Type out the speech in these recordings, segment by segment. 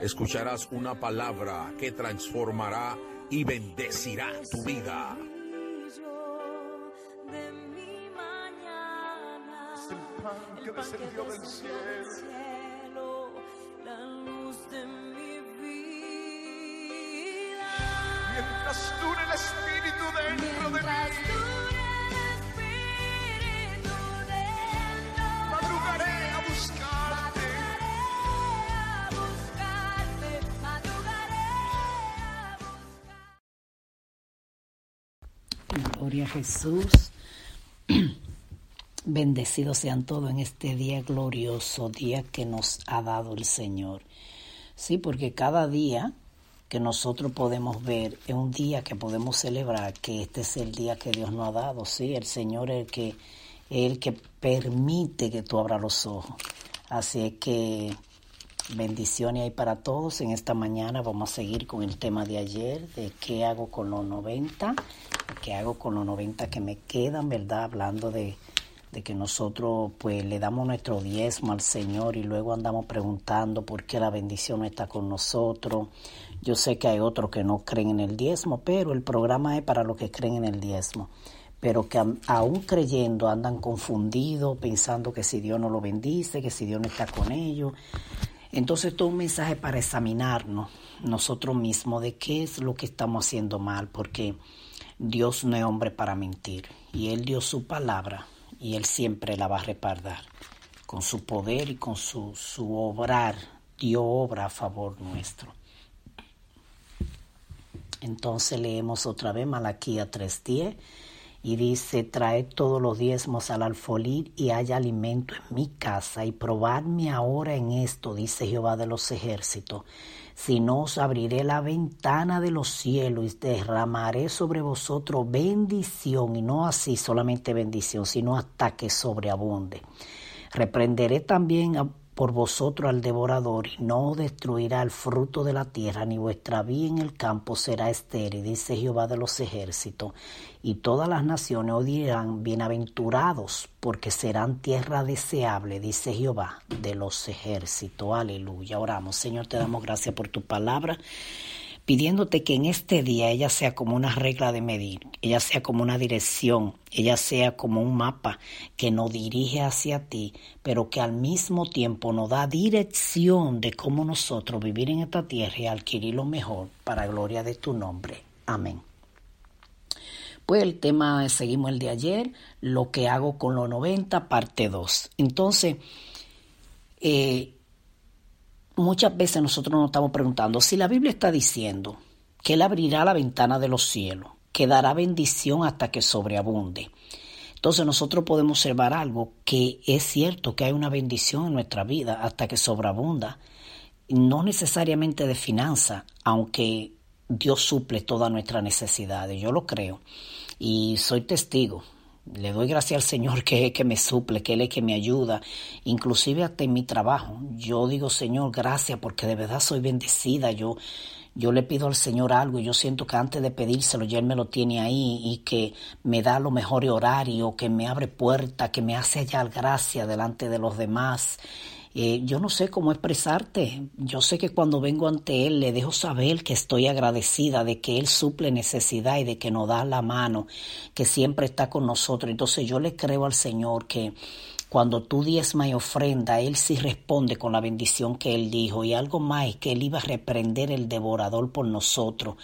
Escucharás una palabra que transformará y bendecirá tu vida. el pan que del cielo, Jesús. Bendecidos sean todos en este día glorioso, día que nos ha dado el Señor. Sí, porque cada día que nosotros podemos ver es un día que podemos celebrar que este es el día que Dios nos ha dado. Sí, el Señor es el que, es el que permite que tú abras los ojos. Así es que bendiciones hay para todos. En esta mañana vamos a seguir con el tema de ayer, de qué hago con los 90, qué hago con los 90 que me quedan, ¿verdad? Hablando de, de que nosotros pues le damos nuestro diezmo al Señor y luego andamos preguntando por qué la bendición no está con nosotros. Yo sé que hay otros que no creen en el diezmo, pero el programa es para los que creen en el diezmo pero que aún creyendo andan confundidos, pensando que si Dios no lo bendice, que si Dios no está con ellos. Entonces, todo un mensaje para examinarnos nosotros mismos de qué es lo que estamos haciendo mal, porque Dios no es hombre para mentir, y Él dio su palabra, y Él siempre la va a respaldar. Con su poder y con su, su obrar, dio obra a favor nuestro. Entonces leemos otra vez Malaquía 3.10 y dice, traed todos los diezmos al alfolí y haya alimento en mi casa y probadme ahora en esto, dice Jehová de los ejércitos. Si no os abriré la ventana de los cielos y derramaré sobre vosotros bendición y no así solamente bendición, sino hasta que sobreabunde. Reprenderé también a- por vosotros al devorador y no destruirá el fruto de la tierra, ni vuestra vida en el campo será estéril, dice Jehová de los ejércitos. Y todas las naciones os dirán, bienaventurados, porque serán tierra deseable, dice Jehová de los ejércitos. Aleluya. Oramos, Señor, te damos gracias por tu palabra pidiéndote que en este día ella sea como una regla de medir, ella sea como una dirección, ella sea como un mapa que nos dirige hacia ti, pero que al mismo tiempo nos da dirección de cómo nosotros vivir en esta tierra y adquirir lo mejor para gloria de tu nombre. Amén. Pues el tema, seguimos el de ayer, lo que hago con los 90, parte 2. Entonces, eh, muchas veces nosotros nos estamos preguntando si la Biblia está diciendo que Él abrirá la ventana de los cielos, que dará bendición hasta que sobreabunde. Entonces nosotros podemos observar algo que es cierto que hay una bendición en nuestra vida hasta que sobreabunda, no necesariamente de finanzas, aunque Dios suple todas nuestras necesidades, yo lo creo y soy testigo. Le doy gracias al Señor que, que me suple, que Él es que me ayuda, inclusive hasta en mi trabajo. Yo digo, Señor, gracias porque de verdad soy bendecida. Yo, yo le pido al Señor algo y yo siento que antes de pedírselo ya Él me lo tiene ahí y que me da lo mejor horario, que me abre puerta, que me hace hallar gracia delante de los demás. Eh, yo no sé cómo expresarte. Yo sé que cuando vengo ante Él le dejo saber que estoy agradecida de que Él suple necesidad y de que nos da la mano, que siempre está con nosotros. Entonces yo le creo al Señor que cuando tú diezma y ofrenda, Él sí responde con la bendición que Él dijo y algo más que Él iba a reprender el devorador por nosotros.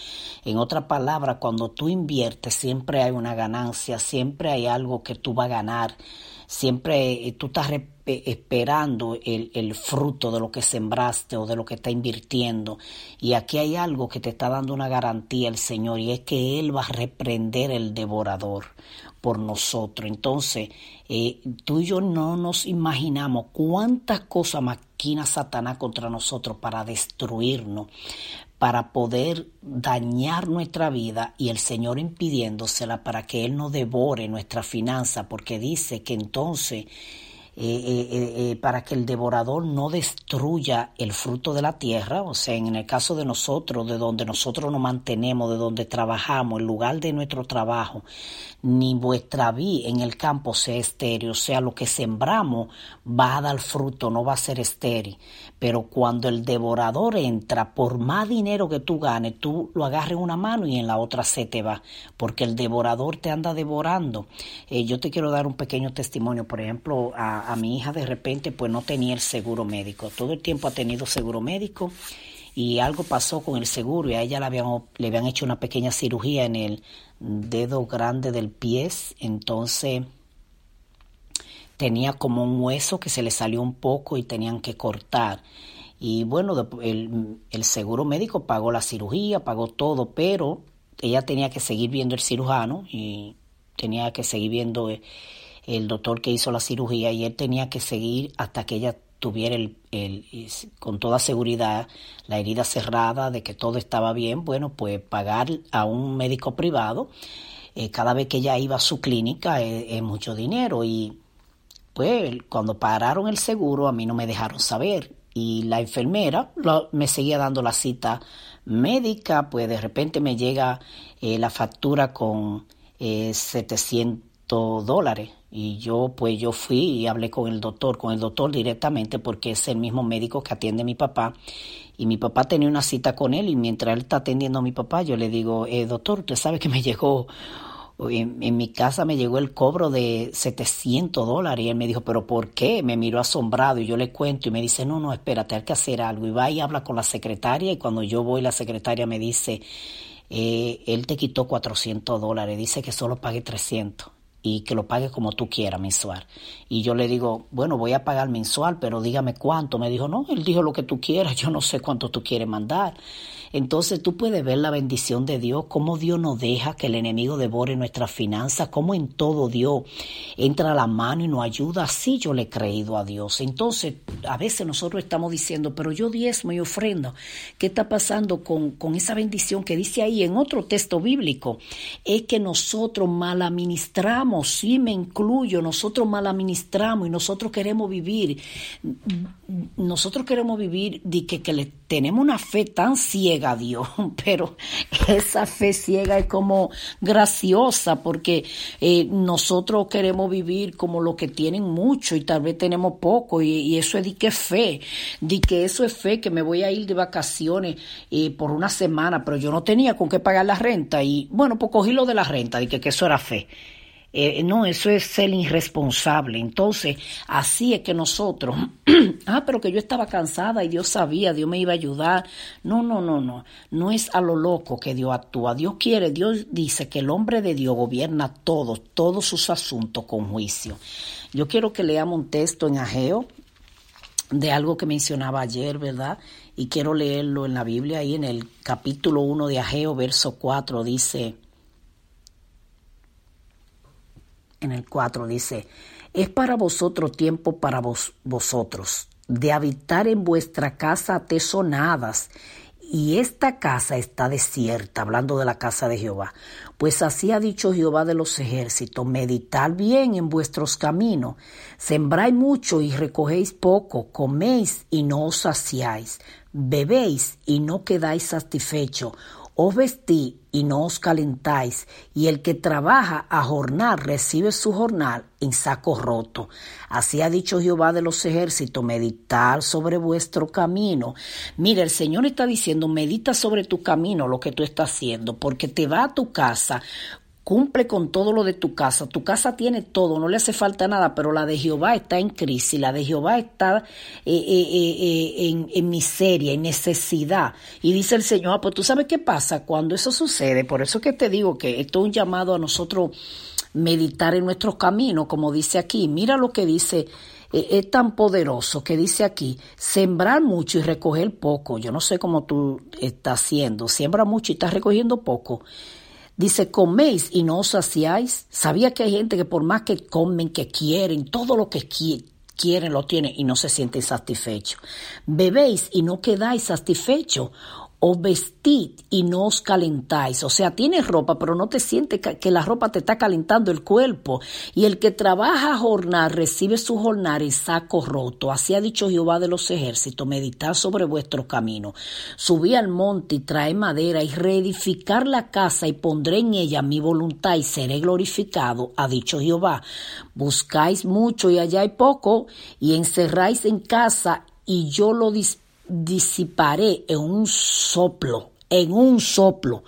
En otra palabra, cuando tú inviertes siempre hay una ganancia, siempre hay algo que tú vas a ganar, siempre eh, tú estás esperando el, el, fruto de lo que sembraste o de lo que está invirtiendo. Y aquí hay algo que te está dando una garantía el Señor y es que Él va a reprender el devorador por nosotros. Entonces, eh, tú y yo no nos imaginamos cuántas cosas maquina Satanás contra nosotros para destruirnos, para poder dañar nuestra vida y el Señor impidiéndosela para que Él no devore nuestra finanza, porque dice que entonces eh, eh, eh, para que el devorador no destruya el fruto de la tierra, o sea, en el caso de nosotros, de donde nosotros nos mantenemos, de donde trabajamos, el lugar de nuestro trabajo, ni vuestra vida en el campo sea estéril, o sea, lo que sembramos va a dar fruto, no va a ser estéril. Pero cuando el devorador entra, por más dinero que tú ganes, tú lo agarres en una mano y en la otra se te va, porque el devorador te anda devorando. yo te quiero dar un pequeño testimonio, por ejemplo, a, a, mi hija de repente pues no tenía el seguro médico. Todo el tiempo ha tenido seguro médico y algo pasó con el seguro y a ella le habían, le habían hecho una pequeña cirugía en el dedo grande del pie, entonces tenía como un hueso que se le salió un poco y tenían que cortar. Y bueno, el, el seguro médico pagó la cirugía, pagó todo, pero ella tenía que seguir viendo el cirujano y tenía que seguir viendo el doctor que hizo la cirugía y él tenía que seguir hasta que ella tuviera el, con toda seguridad la herida cerrada, de que todo estaba bien, bueno, pues pagar a un médico privado eh, cada vez que ella iba a su clínica es, mucho dinero. Y pues cuando pararon el seguro a mí no me dejaron saber. Y la enfermera me seguía dando la cita médica, pues de repente me llega eh, la factura con 700 eh, dólares y yo, pues yo fui y hablé con el doctor, con el doctor directamente porque es el mismo médico que atiende a mi papá. Y mi papá tenía una cita con él y mientras él está atendiendo a mi papá, yo le digo, eh, doctor, usted sabe que me llegó, en, mi casa me llegó el cobro de 700 dólares. Y él me dijo, pero ¿por qué? Me miró asombrado y yo le cuento y me dice, no, no, espérate, hay que hacer algo. Y va y habla con la secretaria y cuando yo voy, la secretaria me dice, eh, él te quitó 400 dólares, dice que solo pague 300 y que lo pague como tú quieras mensual. Y yo le digo, bueno, voy a pagar mensual, pero dígame cuánto. Me dijo, no, él dijo lo que tú quieras, yo no sé cuánto tú quieres mandar. Entonces tú puedes ver la bendición de Dios, cómo Dios no deja que el enemigo devore nuestras finanzas, cómo en todo Dios entra a la mano y nos ayuda. Así yo le he creído a Dios. Entonces, a veces nosotros estamos diciendo, pero yo diezmo y ofrendo. ¿Qué está pasando con, con esa bendición que dice ahí en otro texto bíblico? Es que nosotros mal administramos, sí me incluyo, nosotros mal administramos y nosotros queremos vivir, nosotros queremos vivir de que, que tenemos una fe tan ciega Dios, pero esa fe ciega es como graciosa porque eh, nosotros queremos vivir como los que tienen mucho y tal vez tenemos poco y, eso es de que fe, de que eso es fe, que me voy a ir de vacaciones eh, por una semana, pero yo no tenía con qué pagar la renta y bueno, pues cogí lo de la renta, de que, que eso era fe. Eh, no, eso es ser irresponsable. Entonces, así es que nosotros, ah, pero que yo estaba cansada y Dios sabía, Dios me iba a ayudar. No, no, no, no. No es a lo loco que Dios actúa. Dios quiere, Dios dice que el hombre de Dios gobierna todos, todos sus asuntos con juicio. Yo quiero que leamos un texto en Ageo de algo que mencionaba ayer, ¿verdad? Y quiero leerlo en la Biblia, ahí en el capítulo 1 de Ageo, verso 4, dice, en el 4 dice, es para vosotros tiempo para vos, vosotros, de habitar en vuestra casa atesonadas y esta casa está desierta, hablando de la casa de Jehová. Pues así ha dicho Jehová de los ejércitos, meditad bien en vuestros caminos, sembráis mucho y recogéis poco, coméis y no os saciáis, bebéis y no quedáis satisfechos, os vestí y no os calentáis, y el que trabaja a jornar recibe su jornal en saco roto. Así ha dicho Jehová de los ejércitos, meditar sobre vuestro camino. Mira, el Señor está diciendo, medita sobre tu camino lo que tú estás haciendo, porque te va a tu casa Cumple con todo lo de tu casa. Tu casa tiene todo, no le hace falta nada, pero la de Jehová está en crisis, la de Jehová está eh, eh, eh, en, en, miseria, en necesidad. Y dice el Señor, ah, pues tú sabes qué pasa cuando eso sucede. Por eso que te digo que esto es un llamado a nosotros meditar en nuestros caminos, como dice aquí. Mira lo que dice es tan poderoso que dice aquí, sembrar mucho y recoger poco. Yo no sé cómo tú estás haciendo, siembra mucho y estás recogiendo poco. Dice, coméis y no os saciáis. Sabía que hay gente que por más que comen, que quieren, todo lo que quieren lo tienen y no se sienten satisfechos. Bebéis y no quedáis satisfechos os vestid y no os calentáis. O sea, tienes ropa, pero no te sientes que la ropa te está calentando el cuerpo. Y el que trabaja jornal recibe su jornal en saco roto. Así ha dicho Jehová de los ejércitos, meditad sobre vuestro camino. Subí al monte y trae madera y reedificar la casa y pondré en ella mi voluntad y seré glorificado, ha dicho Jehová. Buscáis mucho y allá hay poco y encerráis en casa y yo lo dispongo disiparé en un soplo, en un soplo.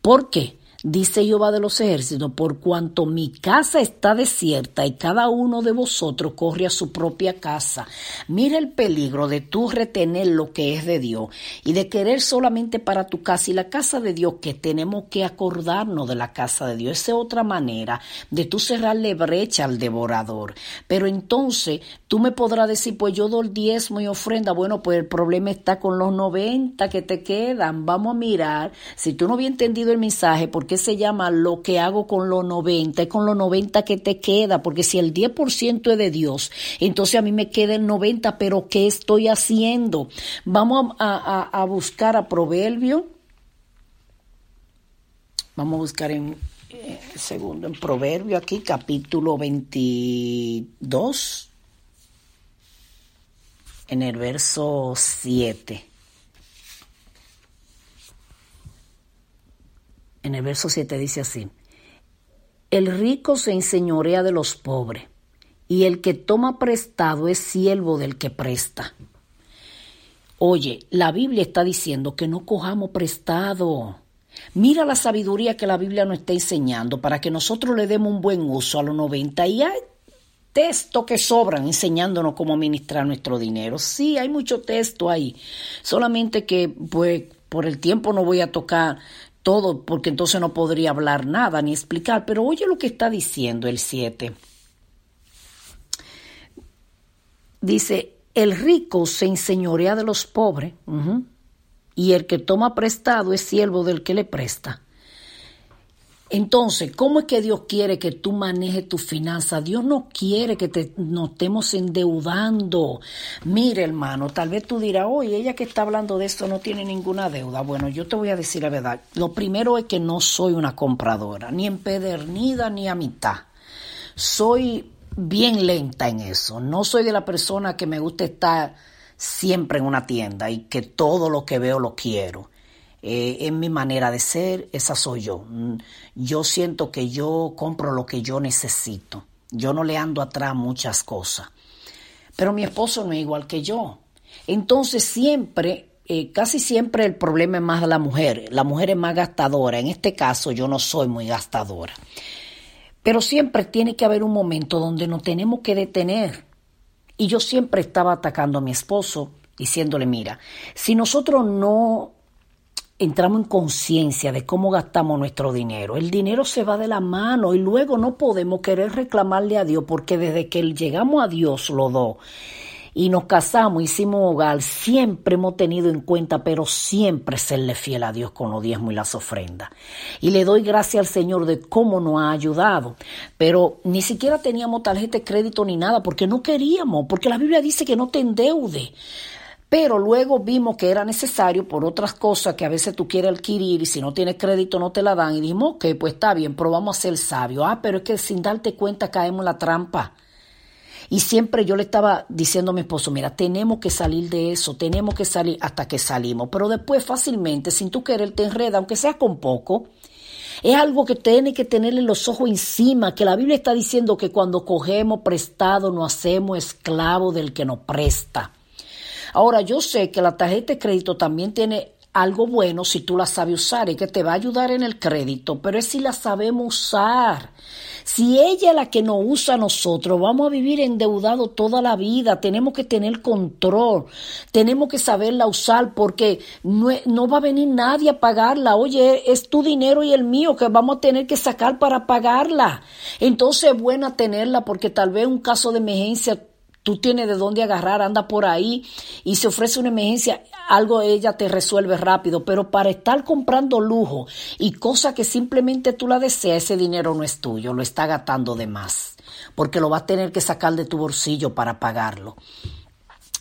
¿Por qué? Dice Jehová de los ejércitos, por cuanto mi casa está desierta y cada uno de vosotros corre a su propia casa. Mira el peligro de tú retener lo que es de Dios y de querer solamente para tu casa y la casa de Dios, que tenemos que acordarnos de la casa de Dios. Esa es otra manera de tú cerrarle brecha al devorador. Pero entonces tú me podrás decir, pues yo doy diezmo y ofrenda. Bueno, pues el problema está con los 90 que te quedan. Vamos a mirar. Si tú no habías entendido el mensaje, porque se llama lo que hago con los 90? Es con los 90 que te queda, porque si el 10% es de Dios, entonces a mí me queda el 90, pero ¿qué estoy haciendo? Vamos a, buscar a Proverbio. Vamos a buscar en eh, segundo en Proverbio aquí, capítulo 22, en el verso 7. En el verso 7 dice así, el rico se enseñorea de los pobres, y el que toma prestado es siervo del que presta. Oye, la Biblia está diciendo que no cojamos prestado. Mira la sabiduría que la Biblia nos está enseñando para que nosotros le demos un buen uso a los 90 y hay textos que sobran enseñándonos cómo administrar nuestro dinero. Sí, hay mucho texto ahí. Solamente que pues por el tiempo no voy a tocar todo, porque entonces no podría hablar nada ni explicar. Pero oye lo que está diciendo el 7. Dice, el rico se enseñorea de los pobres y el que toma prestado es siervo del que le presta. Entonces, ¿cómo es que Dios quiere que tú manejes tu finanzas? Dios no quiere que te, nos estemos endeudando. Mire, hermano, tal vez tú dirás, oye, ella que está hablando de esto no tiene ninguna deuda. Bueno, yo te voy a decir la verdad. Lo primero es que no soy una compradora, ni empedernida ni a mitad. Soy bien lenta en eso. No soy de la persona que me gusta estar siempre en una tienda y que todo lo que veo lo quiero. Eh, en mi manera de ser, esa soy yo. Mm, yo siento que yo compro lo que yo necesito. Yo no le ando atrás muchas cosas. Pero mi esposo no es igual que yo. Entonces siempre, eh, casi siempre el problema es más de la mujer. La mujer es más gastadora. En este caso yo no soy muy gastadora. Pero siempre tiene que haber un momento donde nos tenemos que detener. Y yo siempre estaba atacando a mi esposo, diciéndole, mira, si nosotros no entramos en conciencia de cómo gastamos nuestro dinero. El dinero se va de la mano y luego no podemos querer reclamarle a Dios porque desde que llegamos a Dios lo do y nos casamos, hicimos hogar, siempre hemos tenido en cuenta, pero siempre serle fiel a Dios con los diezmos y las ofrendas. Y le doy gracias al Señor de cómo nos ha ayudado. Pero ni siquiera teníamos tarjeta de crédito ni nada porque no queríamos, porque la Biblia dice que no te endeude. Pero luego vimos que era necesario por otras cosas que a veces tú quieres adquirir y si no tienes crédito no te la dan. Y dijimos, ok, pues está bien, pero vamos a ser sabios. Ah, pero es que sin darte cuenta caemos en la trampa. Y siempre yo le estaba diciendo a mi esposo, mira, tenemos que salir de eso, tenemos que salir hasta que salimos. Pero después fácilmente, sin tú querer, te enreda, aunque sea con poco. Es algo que tiene que tenerle los ojos encima, que la Biblia está diciendo que cuando cogemos prestado nos hacemos esclavo del que nos presta. Ahora, yo sé que la tarjeta de crédito también tiene algo bueno si tú la sabes usar y que te va a ayudar en el crédito, pero es si la sabemos usar. Si ella es la que nos usa a nosotros, vamos a vivir endeudados toda la vida. Tenemos que tener control. Tenemos que saberla usar porque no, no, va a venir nadie a pagarla. Oye, es tu dinero y el mío que vamos a tener que sacar para pagarla. Entonces es buena tenerla porque tal vez un caso de emergencia tú tienes de dónde agarrar, anda por ahí y se ofrece una emergencia, algo ella te resuelve rápido, pero para estar comprando lujo y cosa que simplemente tú la deseas, ese dinero no es tuyo, lo está gastando de más, porque lo vas a tener que sacar de tu bolsillo para pagarlo.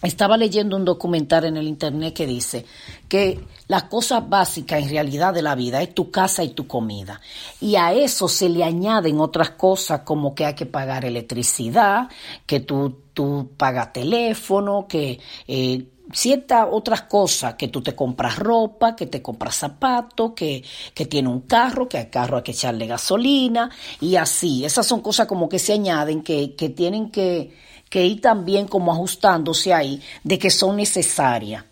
Estaba leyendo un documental en el internet que dice que la cosa básica en realidad de la vida es tu casa y tu comida. Y a eso se le añaden otras cosas como que hay que pagar electricidad, que tú, tú pagas teléfono, que eh, ciertas otras cosas, que tú te compras ropa, que te compras zapatos, que, que tiene un carro, que al carro hay que echarle gasolina y así. Esas son cosas como que se añaden, que, que tienen que que ir también como ajustándose ahí de que son necesarias.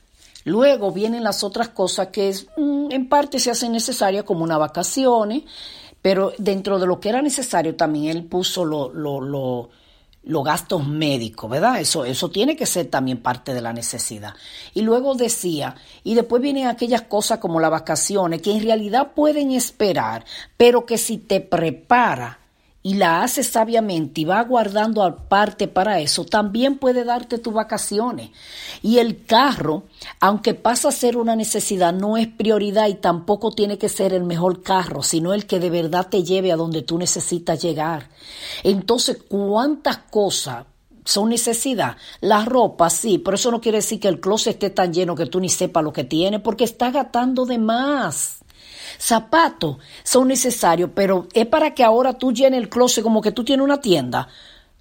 Luego vienen las otras cosas que mm, en parte se hacen necesarias como unas vacaciones, pero dentro de lo que era necesario también él puso los gastos médicos, ¿verdad? Eso, eso tiene que ser también parte de la necesidad. Y luego decía, y después vienen aquellas cosas como las vacaciones que en realidad pueden esperar, pero que si te prepara y la hace sabiamente y va guardando aparte para eso, también puede darte tus vacaciones. Y el carro, aunque pasa a ser una necesidad, no es prioridad y tampoco tiene que ser el mejor carro, sino el que de verdad te lleve a donde tú necesitas llegar. Entonces, ¿cuántas cosas son necesidad. La ropa, sí, pero eso no quiere decir que el closet esté tan lleno que tú ni sepas lo que tiene, porque está gastando de más. Zapatos son necesarios, pero es para que ahora tú llenes el closet como que tú tienes una tienda.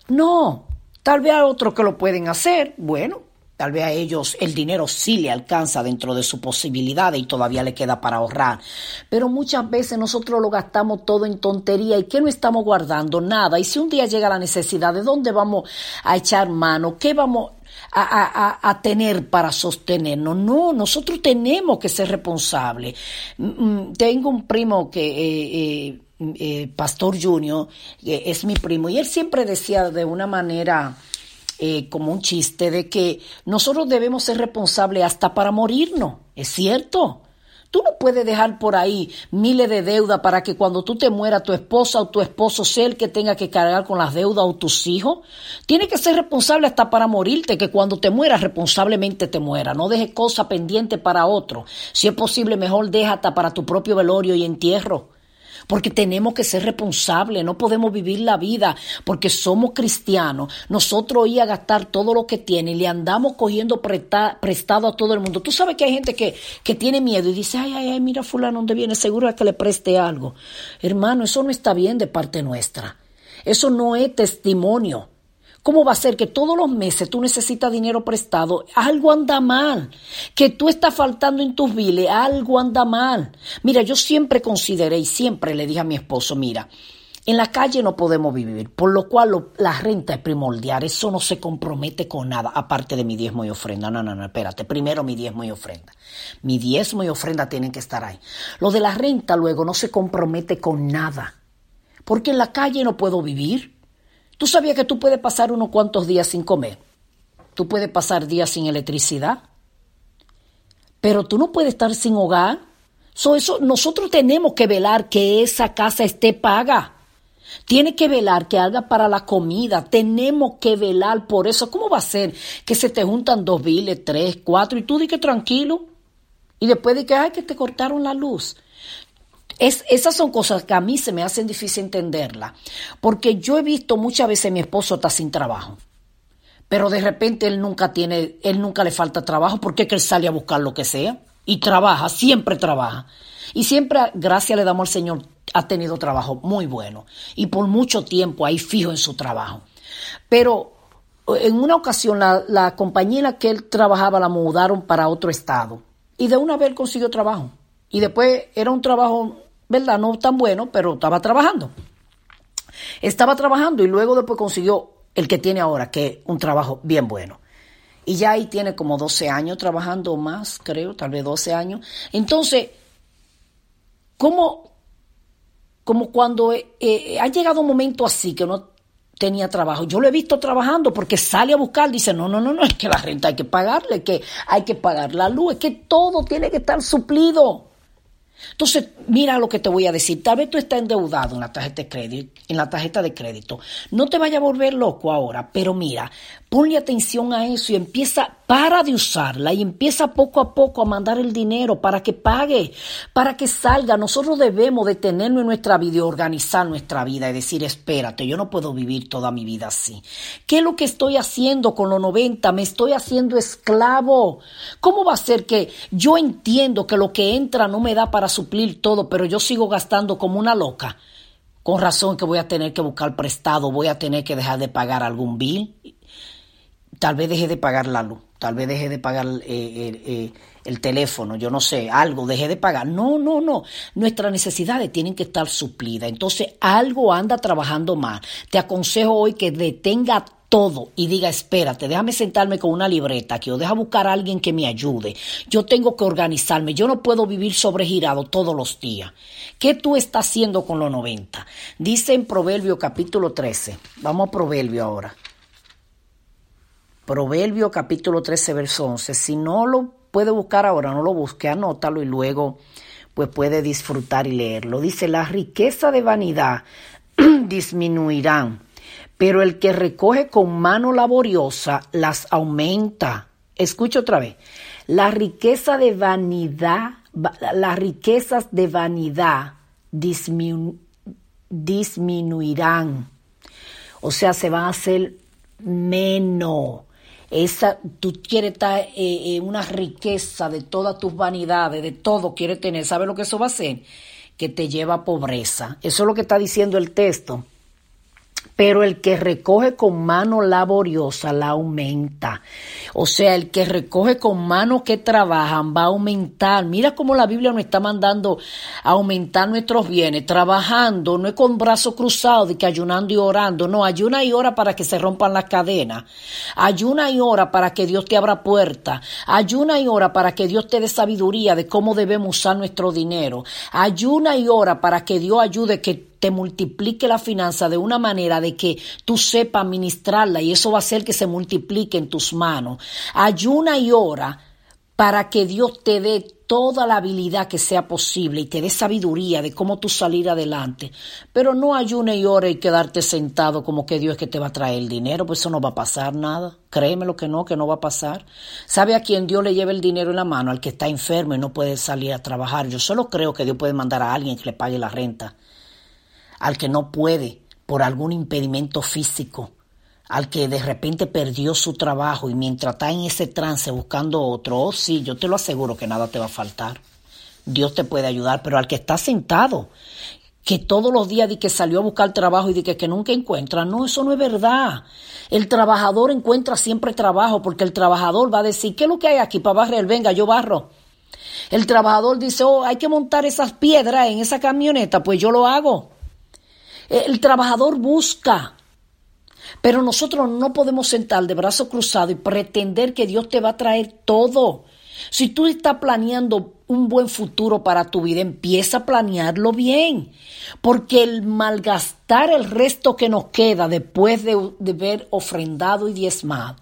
No, tal vez a otros que lo pueden hacer, bueno, Tal vez a ellos el dinero sí le alcanza dentro de su posibilidad y todavía le queda para ahorrar. Pero muchas veces nosotros lo gastamos todo en tontería y que no estamos guardando nada. Y si un día llega la necesidad, ¿de dónde vamos a echar mano? ¿Qué vamos a, tener para sostenernos. No, nosotros tenemos que ser responsables. Mm, mm, tengo un primo que... Eh, eh, eh, Pastor Junior, es mi primo, y él siempre decía de una manera como un chiste de que nosotros debemos ser responsables hasta para morirnos, ¿es cierto? Tú no puedes dejar por ahí miles de deudas para que cuando tú te mueras tu esposa o tu esposo sea el que tenga que cargar con las deudas o tus hijos. Tienes que ser responsable hasta para morirte, que cuando te mueras responsablemente te muera. No dejes cosas pendientes para otro. Si es posible, mejor deja hasta para tu propio velorio y entierro porque tenemos que ser responsables, no podemos vivir la vida porque somos cristianos. Nosotros ir a gastar todo lo que tiene y le andamos cogiendo prestado a todo el mundo. Tú sabes que hay gente que, que tiene miedo y dice, ay, ay, ay, mira fulano, ¿dónde viene? Seguro es que le preste algo. Hermano, eso no está bien de parte nuestra. Eso no es testimonio. ¿Cómo va a ser que todos los meses tú necesitas dinero prestado? Algo anda mal. Que tú estás faltando en tus biles, algo anda mal. Mira, yo siempre consideré y siempre le dije a mi esposo, mira, en la calle no podemos vivir, por lo cual la renta es primordial, eso no se compromete con nada, aparte de mi diezmo y ofrenda. No, no, no, espérate, primero mi diezmo y ofrenda. Mi diezmo y ofrenda tienen que estar ahí. Lo de la renta luego no se compromete con nada, porque en la calle no puedo vivir. ¿Tú sabías que tú puedes pasar unos cuantos días sin comer? Tú puedes pasar días sin electricidad. Pero tú no puedes estar sin hogar. eso, nosotros tenemos que velar que esa casa esté paga. Tiene que velar que haga para la comida. Tenemos que velar por eso. ¿Cómo va a ser que se te juntan dos biles, tres, cuatro y tú di que tranquilo? Y después de que, ay, que te cortaron la luz. Es, esas son cosas que a mí se me hacen difícil entenderla, porque yo he visto muchas veces mi esposo está sin trabajo, Pero de repente él nunca tiene, él nunca le falta trabajo porque es que él sale a buscar lo que sea y trabaja, siempre trabaja. Y siempre, gracias le damos al Señor, ha tenido trabajo muy bueno y por mucho tiempo ahí fijo en su trabajo. Pero en una ocasión la, la compañía en la que él trabajaba la mudaron para otro estado y de una vez él consiguió trabajo. Y después era un trabajo, ¿verdad? No tan bueno, pero estaba trabajando. Estaba trabajando y luego después consiguió el que tiene ahora, que es un trabajo bien bueno. Y ya ahí tiene como 12 años trabajando más, creo, tal vez 12 años. Entonces, ¿cómo, como cuando eh, eh, ha llegado un momento así que no tenía trabajo. Yo lo he visto trabajando porque sale a buscar, dice, no, no, no, no, es que la renta hay que pagarle, que hay que pagar la luz, es que todo tiene que estar suplido. Entonces, mira lo que te voy a decir. Tal vez tú estás endeudado en la tarjeta de crédito, en la tarjeta de crédito. No te vaya a volver loco ahora, pero mira, ponle atención a eso y empieza, para de usarla y empieza poco a poco a mandar el dinero para que pague, para que salga. Nosotros debemos detenernos en nuestra vida y organizar nuestra vida y decir, espérate, yo no puedo vivir toda mi vida así. ¿Qué es lo que estoy haciendo con los 90? Me estoy haciendo esclavo. ¿Cómo va a ser que yo entiendo que lo que entra no me da para suplir todo, pero yo sigo gastando como una loca. Con razón que voy a tener que buscar prestado, voy a tener que dejar de pagar algún bill. Tal vez deje de pagar la luz, tal vez deje de pagar eh, eh, eh, el teléfono, yo no sé, algo, deje de pagar. No, no, no. Nuestras necesidades tienen que estar suplidas. Entonces, algo anda trabajando mal. Te aconsejo hoy que detenga todo y diga, espérate, déjame sentarme con una libreta aquí o deja buscar a alguien que me ayude. Yo tengo que organizarme, yo no puedo vivir sobregirado todos los días. ¿Qué tú estás haciendo con los 90? Dice en Proverbio capítulo 13, vamos a Proverbio ahora. Proverbio capítulo 13, verso 11. Si no lo puede buscar ahora, no lo busque, anótalo y luego pues puede disfrutar y leerlo. Dice, la riqueza de vanidad disminuirán pero el que recoge con mano laboriosa las aumenta. Escucha otra vez. La riqueza de vanidad, las riquezas de vanidad disminuirán. O sea, se van a hacer menos. Esa, tú quieres estar eh, eh, una riqueza de todas tus vanidades, de todo quieres tener. ¿Sabes lo que eso va a hacer? Que te lleva a pobreza. Eso es lo que está diciendo el texto pero el que recoge con mano laboriosa la aumenta. O sea, el que recoge con manos que trabajan va a aumentar. Mira cómo la Biblia nos está mandando aumentar nuestros bienes, trabajando, no es con brazos cruzados, de que ayunando y orando, no, ayuna y ora para que se rompan las cadenas, ayuna y ora para que Dios te abra puertas, ayuna y ora para que Dios te dé sabiduría de cómo debemos usar nuestro dinero, ayuna y ora para que Dios ayude que te multiplique la finanza de una manera de que tú sepas administrarla y eso va a hacer que se multiplique en tus manos. Ayuna y ora para que Dios te dé toda la habilidad que sea posible y te dé sabiduría de cómo tú salir adelante. Pero no ayune y ore y quedarte sentado como que Dios es que te va a traer el dinero, pues eso no va a pasar nada. Créeme lo que no, que no va a pasar. ¿Sabe a quién Dios le lleva el dinero en la mano? Al que está enfermo y no puede salir a trabajar. Yo solo creo que Dios puede mandar a alguien que le pague la renta al que no puede por algún impedimento físico, al que de repente perdió su trabajo y mientras está en ese trance buscando otro, oh sí, yo te lo aseguro que nada te va a faltar. Dios te puede ayudar, pero al que está sentado, que todos los días de que salió a buscar trabajo y de que, que nunca encuentra, no, eso no es verdad. El trabajador encuentra siempre trabajo porque el trabajador va a decir, ¿qué es lo que hay aquí para barrer? Venga, yo barro. El trabajador dice, oh, hay que montar esas piedras en esa camioneta, pues yo lo hago. El trabajador busca. Pero nosotros no podemos sentar de brazo cruzado y pretender que Dios te va a traer todo. Si tú estás planeando un buen futuro para tu vida, empieza a planearlo bien. Porque el malgastar el resto que nos queda después de, de ver ofrendado y diezmado,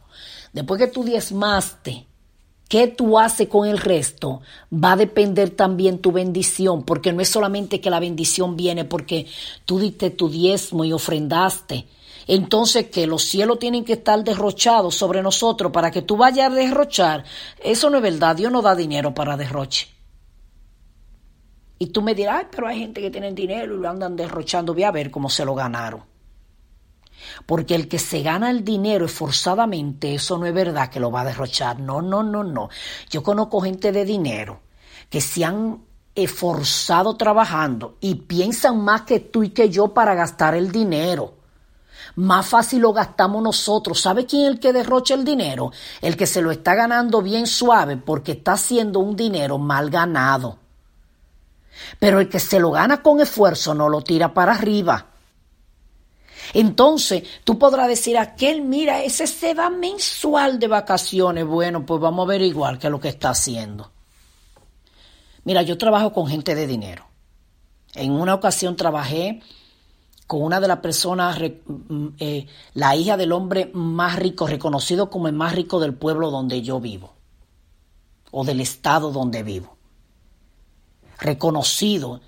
después que tú diezmaste, ¿Qué tú haces con el resto? Va a depender también tu bendición, porque no es solamente que la bendición viene porque tú diste tu diezmo y ofrendaste. Entonces que los cielos tienen que estar derrochados sobre nosotros para que tú vayas a derrochar. Eso no es verdad, Dios no da dinero para derroche. Y tú me dirás, Ay, pero hay gente que tiene dinero y lo andan derrochando, voy a ver cómo se lo ganaron. Porque el que se gana el dinero esforzadamente, eso no es verdad que lo va a derrochar. No, no, no, no. Yo conozco gente de dinero que se han esforzado trabajando y piensan más que tú y que yo para gastar el dinero. Más fácil lo gastamos nosotros. ¿Sabe quién es el que derrocha el dinero? El que se lo está ganando bien suave porque está haciendo un dinero mal ganado. Pero el que se lo gana con esfuerzo no lo tira para arriba. Entonces, tú podrás decir, aquel, mira, ese se va mensual de vacaciones. Bueno, pues vamos a averiguar qué es lo que está haciendo. Mira, yo trabajo con gente de dinero. En una ocasión trabajé con una de las personas, mm, eh, la hija del hombre más rico, reconocido como el más rico del pueblo donde yo vivo, o del estado donde vivo. Reconocido.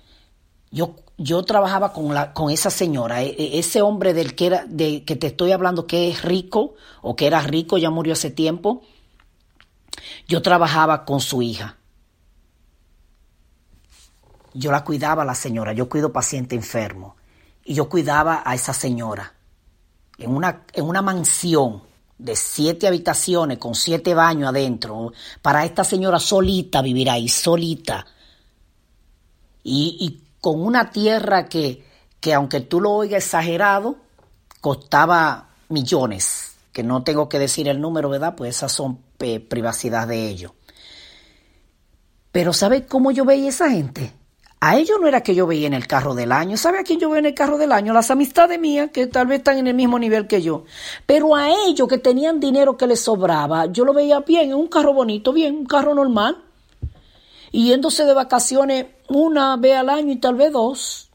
Yo, yo trabajaba con, la, con esa señora, e, e, ese hombre del que, era, de, que te estoy hablando que es rico, o que era rico, ya murió hace tiempo. Yo trabajaba con su hija. Yo la cuidaba la señora, yo cuido paciente enfermo y yo cuidaba a esa señora en una, en una mansión de siete habitaciones con siete baños adentro, para esta señora solita vivir ahí, solita. Y con una tierra que, que, aunque tú lo oigas exagerado, costaba millones, que no tengo que decir el número, ¿verdad? Pues esas son privacidad de ellos. Pero ¿sabes cómo yo veía esa gente? A ellos no era que yo veía en el carro del año. ¿Sabe a quién yo veo en el carro del año? Las amistades mías, que tal vez están en el mismo nivel que yo. Pero a ellos que tenían dinero que les sobraba, yo lo veía bien, en un carro bonito, bien, un carro normal. Yéndose de vacaciones una vez al año y tal vez dos.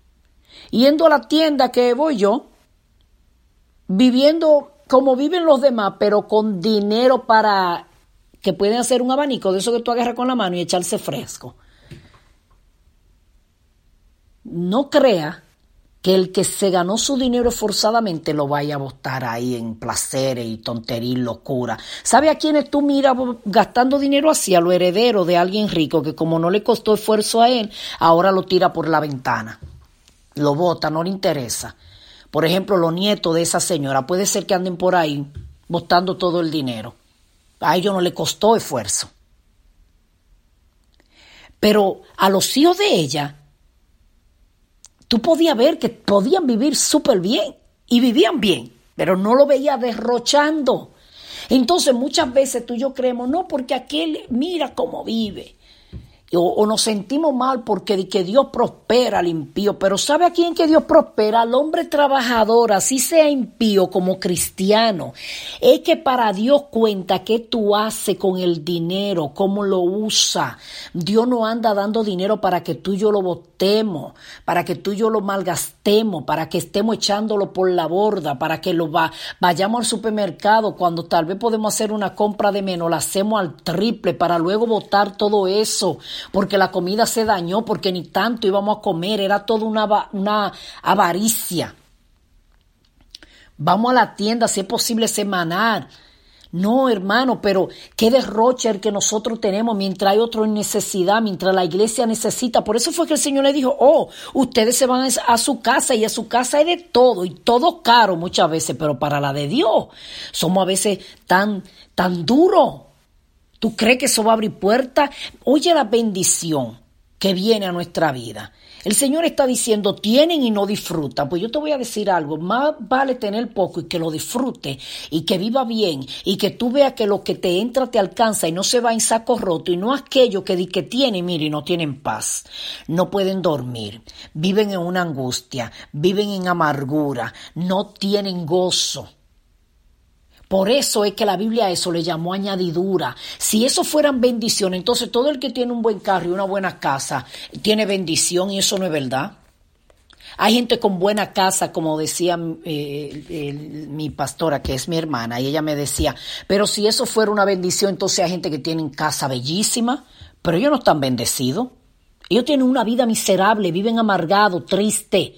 Yendo a la tienda que voy yo, viviendo como viven los demás, pero con dinero para que pueden hacer un abanico de eso que tú agarras con la mano y echarse fresco no crea que el que se ganó su dinero forzadamente lo vaya a botar ahí en placeres y tontería y locura. ¿Sabe a quiénes tú miras gastando dinero así? A lo heredero de alguien rico que como no le costó esfuerzo a él, ahora lo tira por la ventana. Lo bota, no le interesa. Por ejemplo, los nietos de esa señora, puede ser que anden por ahí botando todo el dinero. A ellos no le costó esfuerzo. Pero a los hijos de ella tú podías ver que podían vivir súper bien y vivían bien, pero no lo veía derrochando. Entonces muchas veces tú y yo creemos, no, porque aquel mira cómo vive o, nos sentimos mal porque que Dios prospera al impío, pero ¿sabe a quién que Dios prospera? Al hombre trabajador, así sea impío como cristiano. Es que para Dios cuenta qué tú haces con el dinero, cómo lo usa. Dios no anda dando dinero para que tú y yo lo botemos, para que tú y yo lo malgastemos, para que estemos echándolo por la borda, para que lo va, vayamos al supermercado cuando tal vez podemos hacer una compra de menos, la hacemos al triple para luego botar todo eso porque la comida se dañó, porque ni tanto íbamos a comer, era toda una, una avaricia. Vamos a la tienda, si es posible, semanar. No, hermano, pero qué derroche el que nosotros tenemos mientras hay otro en necesidad, mientras la iglesia necesita. Por eso fue que el Señor le dijo, oh, ustedes se van a su casa y a su casa hay de todo y todo caro muchas veces, pero para la de Dios somos a veces tan, tan duros. ¿Tú crees que eso va a abrir puertas? Oye la bendición que viene a nuestra vida. El Señor está diciendo, tienen y no disfrutan. Pues yo te voy a decir algo, más vale tener poco y que lo disfrute y que viva bien y que tú veas que lo que te entra te alcanza y no se va en saco roto y no aquello que que tiene, mire, y no tienen paz, no pueden dormir, viven en una angustia, viven en amargura, no tienen gozo. Por eso es que la Biblia a eso le llamó añadidura. Si eso fueran bendición, entonces todo el que tiene un buen carro y una buena casa tiene bendición y eso no es verdad. Hay gente con buena casa, como decía eh, mi pastora, que es mi hermana, y ella me decía, pero si eso fuera una bendición, entonces hay gente que tiene casa bellísima, pero ellos no están bendecidos. Ellos tienen una vida miserable, viven amargados, tristes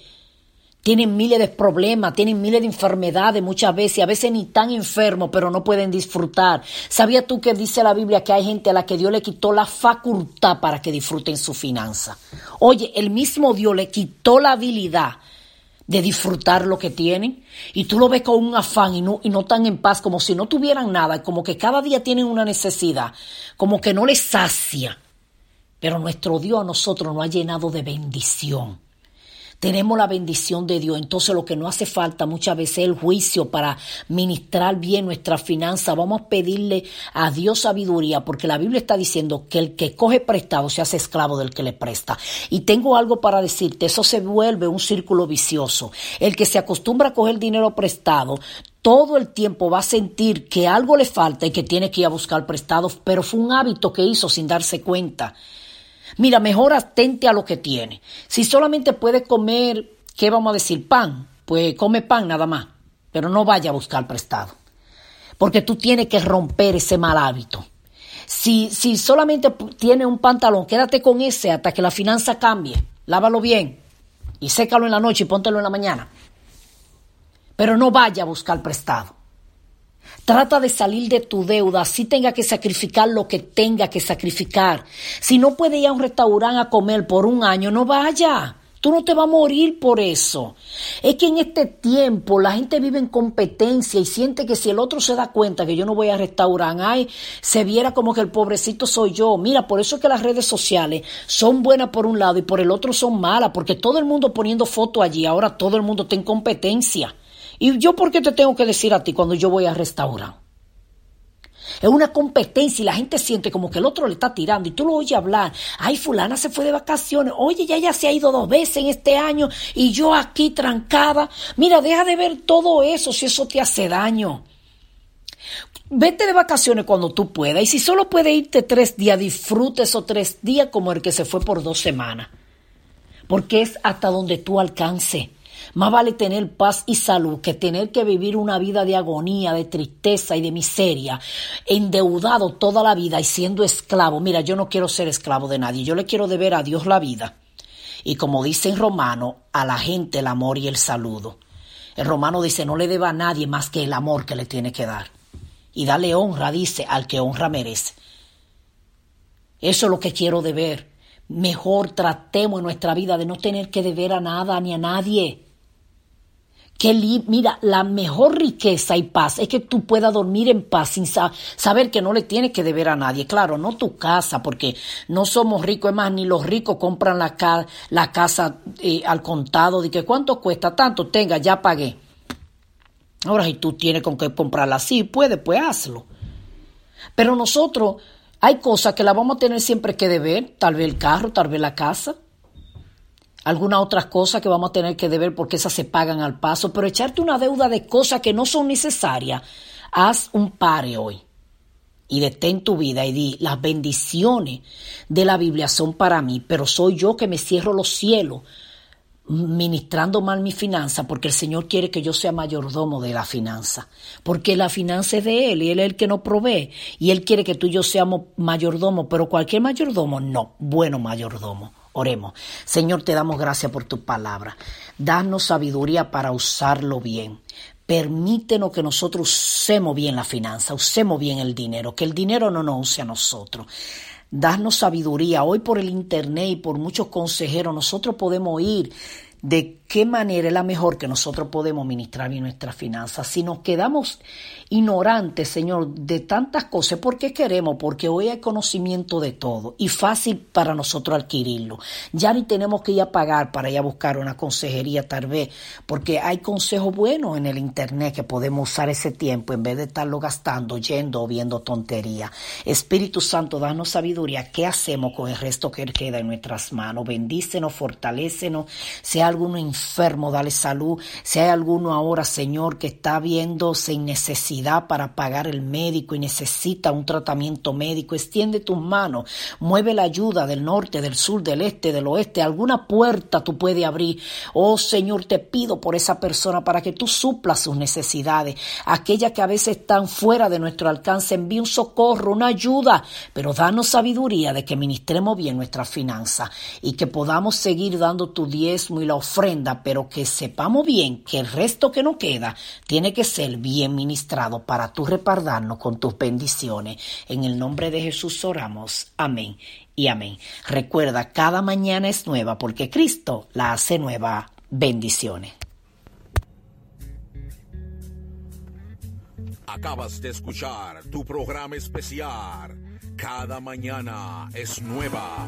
tienen miles de problemas, tienen miles de enfermedades muchas veces, a veces ni tan enfermos, pero no pueden disfrutar. ¿Sabías tú que dice la Biblia que hay gente a la que Dios le quitó la facultad para que disfruten su finanza? Oye, el mismo Dios le quitó la habilidad de disfrutar lo que tienen y tú lo ves con un afán y no, y no tan en paz como si no tuvieran nada, como que cada día tienen una necesidad, como que no les sacia. Pero nuestro Dios a nosotros nos ha llenado de bendición. Tenemos la bendición de Dios, entonces lo que no hace falta muchas veces es el juicio para ministrar bien nuestra finanza. Vamos a pedirle a Dios sabiduría, porque la Biblia está diciendo que el que coge prestado se hace esclavo del que le presta. Y tengo algo para decirte, eso se vuelve un círculo vicioso. El que se acostumbra a coger dinero prestado, todo el tiempo va a sentir que algo le falta y que tiene que ir a buscar prestado, pero fue un hábito que hizo sin darse cuenta. Mira, mejor atente a lo que tiene. Si solamente puede comer, ¿qué vamos a decir? Pan, pues come pan nada más, pero no vaya a buscar prestado. Porque tú tienes que romper ese mal hábito. Si, si solamente tiene un pantalón, quédate con ese hasta que la finanza cambie. Lávalo bien y sécalo en la noche y póntelo en la mañana. Pero no vaya a buscar prestado. Trata de salir de tu deuda, si tenga que sacrificar lo que tenga que sacrificar. Si no puede ir a un restaurante a comer por un año, no vaya. Tú no te vas a morir por eso. Es que en este tiempo la gente vive en competencia y siente que si el otro se da cuenta que yo no voy a restaurar, ay, se viera como que el pobrecito soy yo. Mira, por eso es que las redes sociales son buenas por un lado y por el otro son malas, porque todo el mundo poniendo foto allí, ahora todo el mundo está en competencia. ¿Y yo por qué te tengo que decir a ti cuando yo voy a restaurar? Es una competencia y la gente siente como que el otro le está tirando y tú lo oyes hablar. Ay, fulana se fue de vacaciones. Oye, ya ya se ha ido dos veces en este año y yo aquí trancada. Mira, deja de ver todo eso si eso te hace daño. Vete de vacaciones cuando tú puedas y si solo puedes irte tres días, disfrute esos tres días como el que se fue por dos semanas. Porque es hasta donde tú alcances. Más vale tener paz y salud que tener que vivir una vida de agonía, de tristeza y de miseria, endeudado toda la vida y siendo esclavo. Mira, yo no quiero ser esclavo de nadie, yo le quiero deber a Dios la vida. Y como dice en Romano, a la gente el amor y el saludo. El romano dice, no le deba a nadie más que el amor que le tiene que dar. Y dale honra, dice, al que honra merece. Eso es lo que quiero deber. Mejor tratemos en nuestra vida de no tener que deber a nada ni a nadie. Que mira, la mejor riqueza y paz es que tú puedas dormir en paz sin saber que no le tienes que deber a nadie. Claro, no tu casa, porque no somos ricos, es más, ni los ricos compran la, la casa eh, al contado, de que cuánto cuesta, tanto, tenga, ya pagué. Ahora, si tú tienes con qué comprarla así, puede, pues hazlo. Pero nosotros, hay cosas que la vamos a tener siempre que deber, tal vez el carro, tal vez la casa algunas otras cosas que vamos a tener que deber porque esas se pagan al paso, pero echarte una deuda de cosas que no son necesarias, haz un pare hoy y detén tu vida y di, las bendiciones de la Biblia son para mí, pero soy yo que me cierro los cielos ministrando mal mi finanza porque el Señor quiere que yo sea mayordomo de la finanza, porque la finanza es de Él y Él es el que nos provee y Él quiere que tú y yo seamos mayordomo, pero cualquier mayordomo, no, bueno mayordomo. Oremos. Señor, te damos gracias por tu palabra. Danos sabiduría para usarlo bien. Permítenos que nosotros usemos bien la finanza, usemos bien el dinero, que el dinero no nos use a nosotros. Danos sabiduría. Hoy por el Internet y por muchos consejeros nosotros podemos ir de qué manera es la mejor que nosotros podemos ministrar bien nuestras finanzas. Si nos quedamos ignorantes, Señor, de tantas cosas, ¿por qué queremos? Porque hoy hay conocimiento de todo y fácil para nosotros adquirirlo. Ya ni tenemos que ir a pagar para ir a buscar una consejería tal vez, porque hay consejos buenos en el Internet que podemos usar ese tiempo en vez de estarlo gastando, yendo o viendo tontería. Espíritu Santo, danos sabiduría. ¿Qué hacemos con el resto que queda en nuestras manos? Bendícenos, fortalécenos. Sea alguno enfermo, dale salud. Si hay alguno ahora, Señor, que está viendo sin necesidad para pagar el médico y necesita un tratamiento médico, extiende tus manos, mueve la ayuda del norte, del sur, del este, del oeste. Alguna puerta tú puedes abrir. Oh Señor, te pido por esa persona para que tú suplas sus necesidades. Aquellas que a veces están fuera de nuestro alcance, envíe un socorro, una ayuda, pero danos sabiduría de que ministremos bien nuestras finanzas y que podamos seguir dando tu diezmo y la ofrenda, pero que sepamos bien que el resto que nos queda tiene que ser bien ministrado para tú repardarnos con tus bendiciones. En el nombre de Jesús oramos. Amén y amén. Recuerda, cada mañana es nueva porque Cristo la hace nueva. Bendiciones. Acabas de escuchar tu programa especial. Cada mañana es nueva